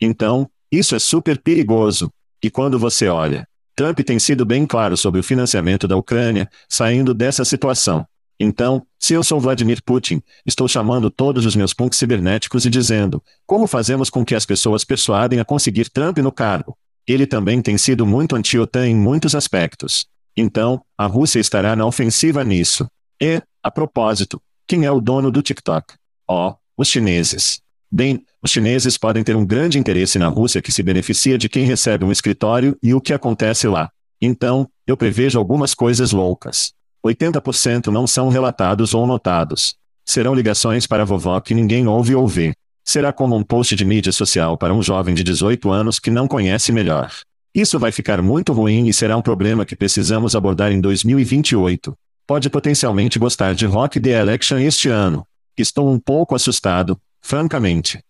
Então, isso é super perigoso. E quando você olha, Trump tem sido bem claro sobre o financiamento da Ucrânia, saindo dessa situação. Então, se eu sou Vladimir Putin, estou chamando todos os meus punks cibernéticos e dizendo: como fazemos com que as pessoas persuadem a conseguir Trump no cargo? Ele também tem sido muito anti-OTAN em muitos aspectos. Então, a Rússia estará na ofensiva nisso. E, a propósito, quem é o dono do TikTok? Oh, os chineses. Bem, os chineses podem ter um grande interesse na Rússia que se beneficia de quem recebe um escritório e o que acontece lá. Então, eu prevejo algumas coisas loucas. 80% não são relatados ou notados. Serão ligações para vovó que ninguém ouve ou vê. Será como um post de mídia social para um jovem de 18 anos que não conhece melhor. Isso vai ficar muito ruim e será um problema que precisamos abordar em 2028 pode potencialmente gostar de Rock The Election este ano. Estou um pouco assustado, francamente.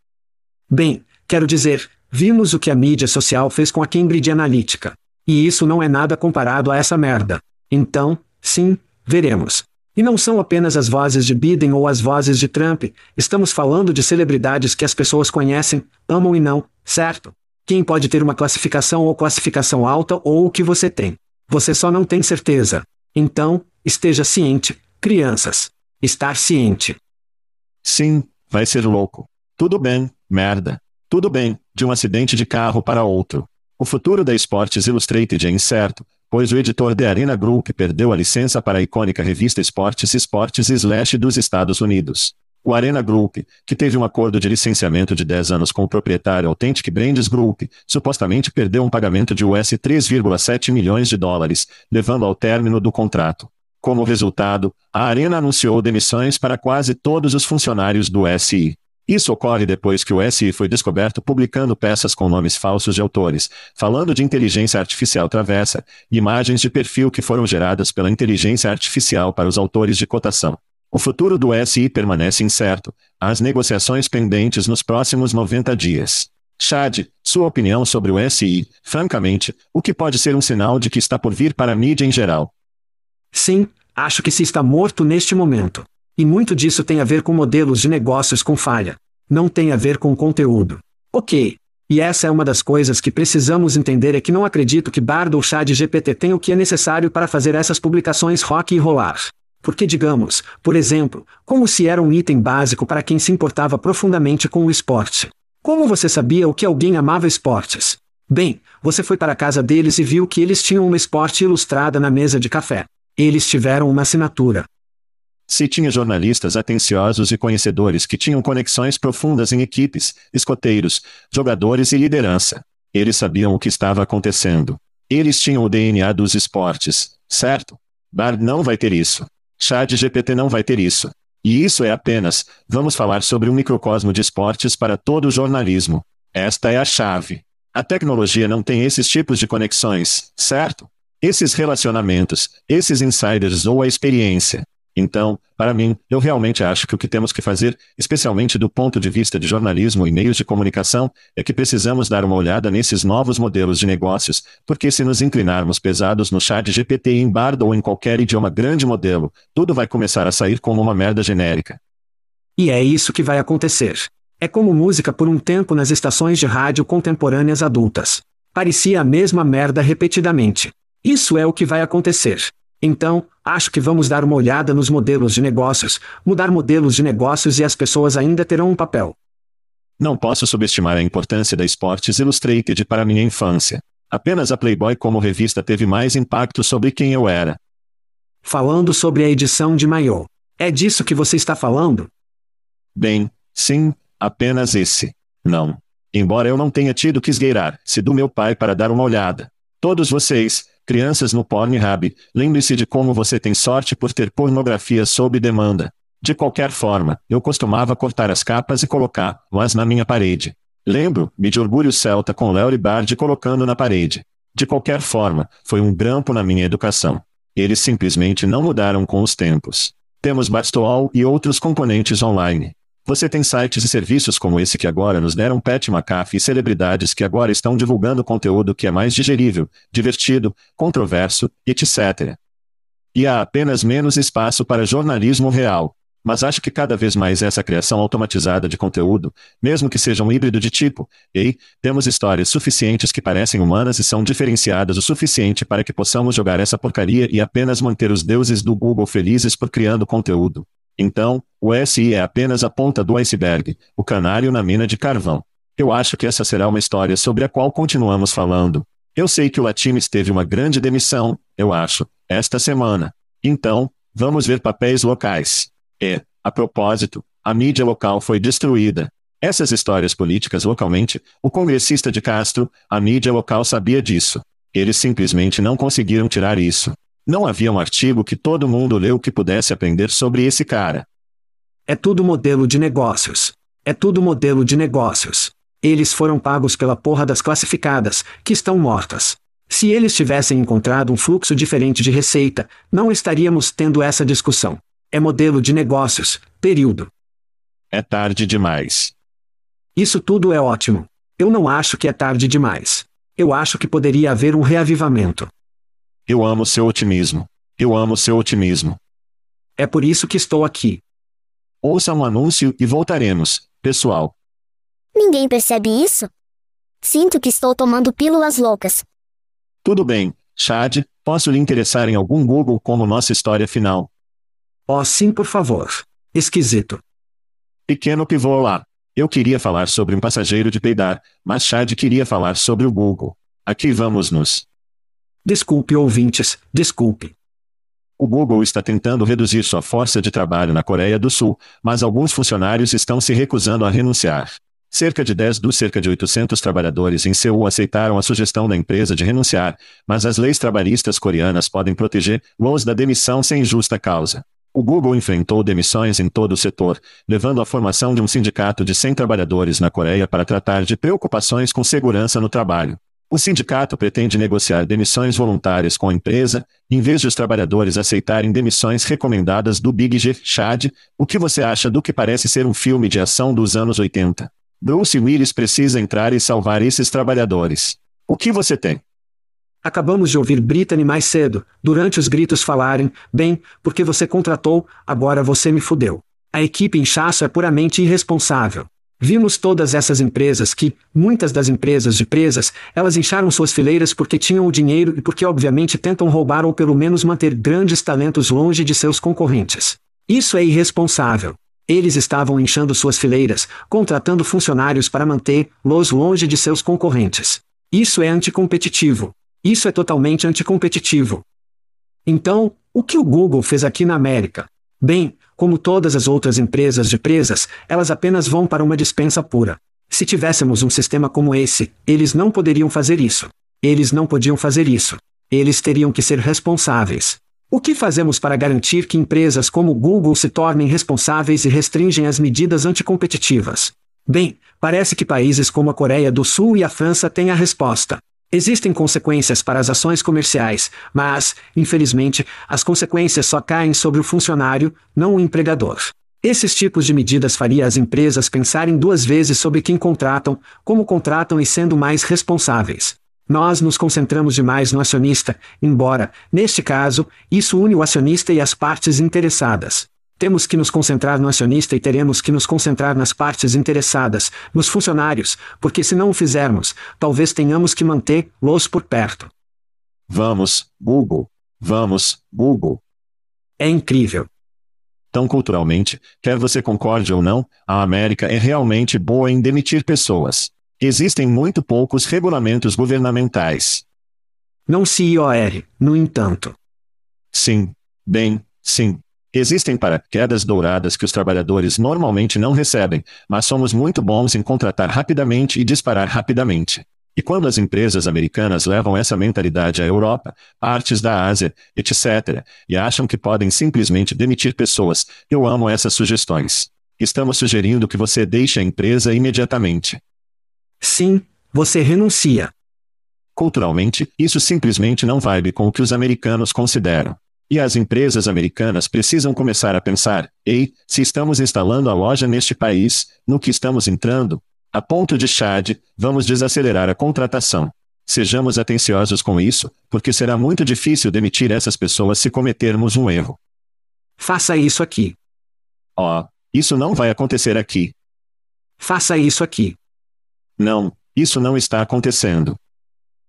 Bem, quero dizer, vimos o que a mídia social fez com a Cambridge Analytica. E isso não é nada comparado a essa merda. Então, sim, veremos. E não são apenas as vozes de Biden ou as vozes de Trump, estamos falando de celebridades que as pessoas conhecem, amam e não, certo? Quem pode ter uma classificação ou classificação alta ou o que você tem? Você só não tem certeza. Então, esteja ciente, crianças. Estar ciente. Sim, vai ser louco. Tudo bem, merda. Tudo bem, de um acidente de carro para outro. O futuro da Sports Illustrated é incerto, pois o editor da Arena Group perdeu a licença para a icônica revista Sports Sports Slash dos Estados Unidos. O Arena Group, que teve um acordo de licenciamento de 10 anos com o proprietário Authentic Brands Group, supostamente perdeu um pagamento de US 3,7 milhões de dólares, levando ao término do contrato. Como resultado, a Arena anunciou demissões para quase todos os funcionários do SI. Isso ocorre depois que o SI foi descoberto publicando peças com nomes falsos de autores, falando de inteligência artificial travessa, imagens de perfil que foram geradas pela inteligência artificial para os autores de cotação. O futuro do SI permanece incerto. As negociações pendentes nos próximos 90 dias. Chad, sua opinião sobre o SI, francamente, o que pode ser um sinal de que está por vir para a mídia em geral. Sim, acho que se está morto neste momento. E muito disso tem a ver com modelos de negócios com falha. Não tem a ver com conteúdo. Ok. E essa é uma das coisas que precisamos entender é que não acredito que Bard ou Chad GPT tenha o que é necessário para fazer essas publicações rock e rolar. Porque digamos, por exemplo, como se era um item básico para quem se importava profundamente com o esporte. Como você sabia o que alguém amava esportes? Bem, você foi para a casa deles e viu que eles tinham uma esporte ilustrada na mesa de café. Eles tiveram uma assinatura. Se tinha jornalistas atenciosos e conhecedores que tinham conexões profundas em equipes, escoteiros, jogadores e liderança. Eles sabiam o que estava acontecendo. Eles tinham o DNA dos esportes, certo? Bard não vai ter isso. Chat GPT não vai ter isso. E isso é apenas, vamos falar sobre um microcosmo de esportes para todo o jornalismo. Esta é a chave. A tecnologia não tem esses tipos de conexões, certo? Esses relacionamentos, esses insiders ou a experiência. Então, para mim, eu realmente acho que o que temos que fazer, especialmente do ponto de vista de jornalismo e meios de comunicação, é que precisamos dar uma olhada nesses novos modelos de negócios, porque se nos inclinarmos pesados no chat GPT em Bardo ou em qualquer idioma grande modelo, tudo vai começar a sair como uma merda genérica. E é isso que vai acontecer. É como música por um tempo nas estações de rádio contemporâneas adultas. Parecia a mesma merda repetidamente. Isso é o que vai acontecer. Então, acho que vamos dar uma olhada nos modelos de negócios, mudar modelos de negócios e as pessoas ainda terão um papel. Não posso subestimar a importância da Sports Illustrated para minha infância. Apenas a Playboy como revista teve mais impacto sobre quem eu era. Falando sobre a edição de Mayo. É disso que você está falando? Bem, sim, apenas esse. Não. Embora eu não tenha tido que esgueirar-se do meu pai para dar uma olhada. Todos vocês, Crianças no Pornhub, lembre-se de como você tem sorte por ter pornografia sob demanda. De qualquer forma, eu costumava cortar as capas e colocá-las na minha parede. Lembro-me de orgulho celta com Larry Bard colocando na parede. De qualquer forma, foi um grampo na minha educação. Eles simplesmente não mudaram com os tempos. Temos Barstool e outros componentes online. Você tem sites e serviços como esse que agora nos deram Pat McAfee e celebridades que agora estão divulgando conteúdo que é mais digerível, divertido, controverso, etc. E há apenas menos espaço para jornalismo real. Mas acho que cada vez mais essa criação automatizada de conteúdo, mesmo que seja um híbrido de tipo, ei, temos histórias suficientes que parecem humanas e são diferenciadas o suficiente para que possamos jogar essa porcaria e apenas manter os deuses do Google felizes por criando conteúdo. Então, o SI é apenas a ponta do iceberg, o canário na mina de carvão. Eu acho que essa será uma história sobre a qual continuamos falando. Eu sei que o Latimes teve uma grande demissão, eu acho, esta semana. Então, vamos ver papéis locais. E, a propósito, a mídia local foi destruída. Essas histórias políticas localmente, o congressista de Castro, a mídia local sabia disso. Eles simplesmente não conseguiram tirar isso. Não havia um artigo que todo mundo leu que pudesse aprender sobre esse cara. É tudo modelo de negócios. É tudo modelo de negócios. Eles foram pagos pela porra das classificadas, que estão mortas. Se eles tivessem encontrado um fluxo diferente de receita, não estaríamos tendo essa discussão. É modelo de negócios, período. É tarde demais. Isso tudo é ótimo. Eu não acho que é tarde demais. Eu acho que poderia haver um reavivamento. Eu amo seu otimismo. Eu amo seu otimismo. É por isso que estou aqui. Ouça um anúncio e voltaremos, pessoal. Ninguém percebe isso? Sinto que estou tomando pílulas loucas. Tudo bem, Chad, posso lhe interessar em algum Google como nossa história final? Oh, sim, por favor. Esquisito. Pequeno pivô lá. Eu queria falar sobre um passageiro de peidar, mas Chad queria falar sobre o Google. Aqui vamos nos. Desculpe, ouvintes, desculpe. O Google está tentando reduzir sua força de trabalho na Coreia do Sul, mas alguns funcionários estão se recusando a renunciar. Cerca de 10 dos cerca de 800 trabalhadores em Seul aceitaram a sugestão da empresa de renunciar, mas as leis trabalhistas coreanas podem proteger os da demissão sem justa causa. O Google enfrentou demissões em todo o setor, levando à formação de um sindicato de 100 trabalhadores na Coreia para tratar de preocupações com segurança no trabalho. O sindicato pretende negociar demissões voluntárias com a empresa, em vez de os trabalhadores aceitarem demissões recomendadas do Big G. Chad, o que você acha do que parece ser um filme de ação dos anos 80? Bruce Willis precisa entrar e salvar esses trabalhadores. O que você tem? Acabamos de ouvir Brittany mais cedo, durante os gritos falarem, bem, porque você contratou, agora você me fudeu. A equipe inchaço é puramente irresponsável. Vimos todas essas empresas que, muitas das empresas de presas, elas incharam suas fileiras porque tinham o dinheiro e porque obviamente tentam roubar ou pelo menos manter grandes talentos longe de seus concorrentes. Isso é irresponsável. Eles estavam inchando suas fileiras, contratando funcionários para mantê-los longe de seus concorrentes. Isso é anticompetitivo. Isso é totalmente anticompetitivo. Então, o que o Google fez aqui na América? Bem, como todas as outras empresas de presas, elas apenas vão para uma dispensa pura. Se tivéssemos um sistema como esse, eles não poderiam fazer isso. Eles não podiam fazer isso. Eles teriam que ser responsáveis. O que fazemos para garantir que empresas como Google se tornem responsáveis e restringem as medidas anticompetitivas? Bem, parece que países como a Coreia do Sul e a França têm a resposta. Existem consequências para as ações comerciais, mas, infelizmente, as consequências só caem sobre o funcionário, não o empregador. Esses tipos de medidas faria as empresas pensarem duas vezes sobre quem contratam, como contratam e sendo mais responsáveis. Nós nos concentramos demais no acionista, embora, neste caso, isso une o acionista e as partes interessadas. Temos que nos concentrar no acionista e teremos que nos concentrar nas partes interessadas, nos funcionários, porque se não o fizermos, talvez tenhamos que manter-los por perto. Vamos, Google. Vamos, Google. É incrível. Então, culturalmente, quer você concorde ou não, a América é realmente boa em demitir pessoas. Existem muito poucos regulamentos governamentais. Não CIOR, no entanto. Sim. Bem, sim. Existem paraquedas douradas que os trabalhadores normalmente não recebem, mas somos muito bons em contratar rapidamente e disparar rapidamente. E quando as empresas americanas levam essa mentalidade à Europa, partes da Ásia, etc., e acham que podem simplesmente demitir pessoas, eu amo essas sugestões. Estamos sugerindo que você deixe a empresa imediatamente. Sim, você renuncia. Culturalmente, isso simplesmente não vibe com o que os americanos consideram. E as empresas americanas precisam começar a pensar: ei, se estamos instalando a loja neste país, no que estamos entrando? A ponto de Chad, vamos desacelerar a contratação. Sejamos atenciosos com isso, porque será muito difícil demitir essas pessoas se cometermos um erro. Faça isso aqui. Oh, isso não vai acontecer aqui. Faça isso aqui. Não, isso não está acontecendo.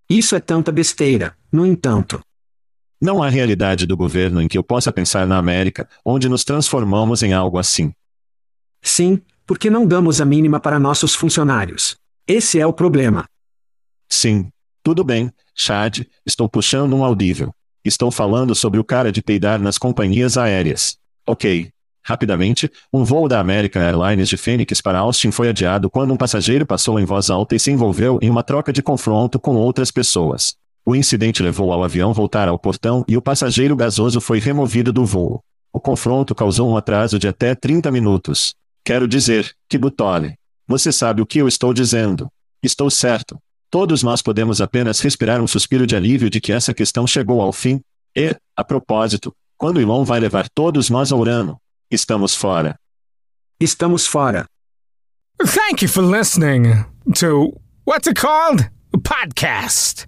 Isso é tanta besteira, no entanto. Não há realidade do governo em que eu possa pensar na América, onde nos transformamos em algo assim. Sim, porque não damos a mínima para nossos funcionários. Esse é o problema. Sim. Tudo bem, Chad, estou puxando um audível. Estou falando sobre o cara de peidar nas companhias aéreas. Ok. Rapidamente, um voo da American Airlines de Phoenix para Austin foi adiado quando um passageiro passou em voz alta e se envolveu em uma troca de confronto com outras pessoas. O incidente levou ao avião voltar ao portão e o passageiro gasoso foi removido do voo. O confronto causou um atraso de até 30 minutos. Quero dizer, que Butole. Você sabe o que eu estou dizendo. Estou certo. Todos nós podemos apenas respirar um suspiro de alívio de que essa questão chegou ao fim. E, a propósito, quando Elon vai levar todos nós ao Urano? Estamos fora. Estamos fora. Thank you for listening to what's it called? A podcast.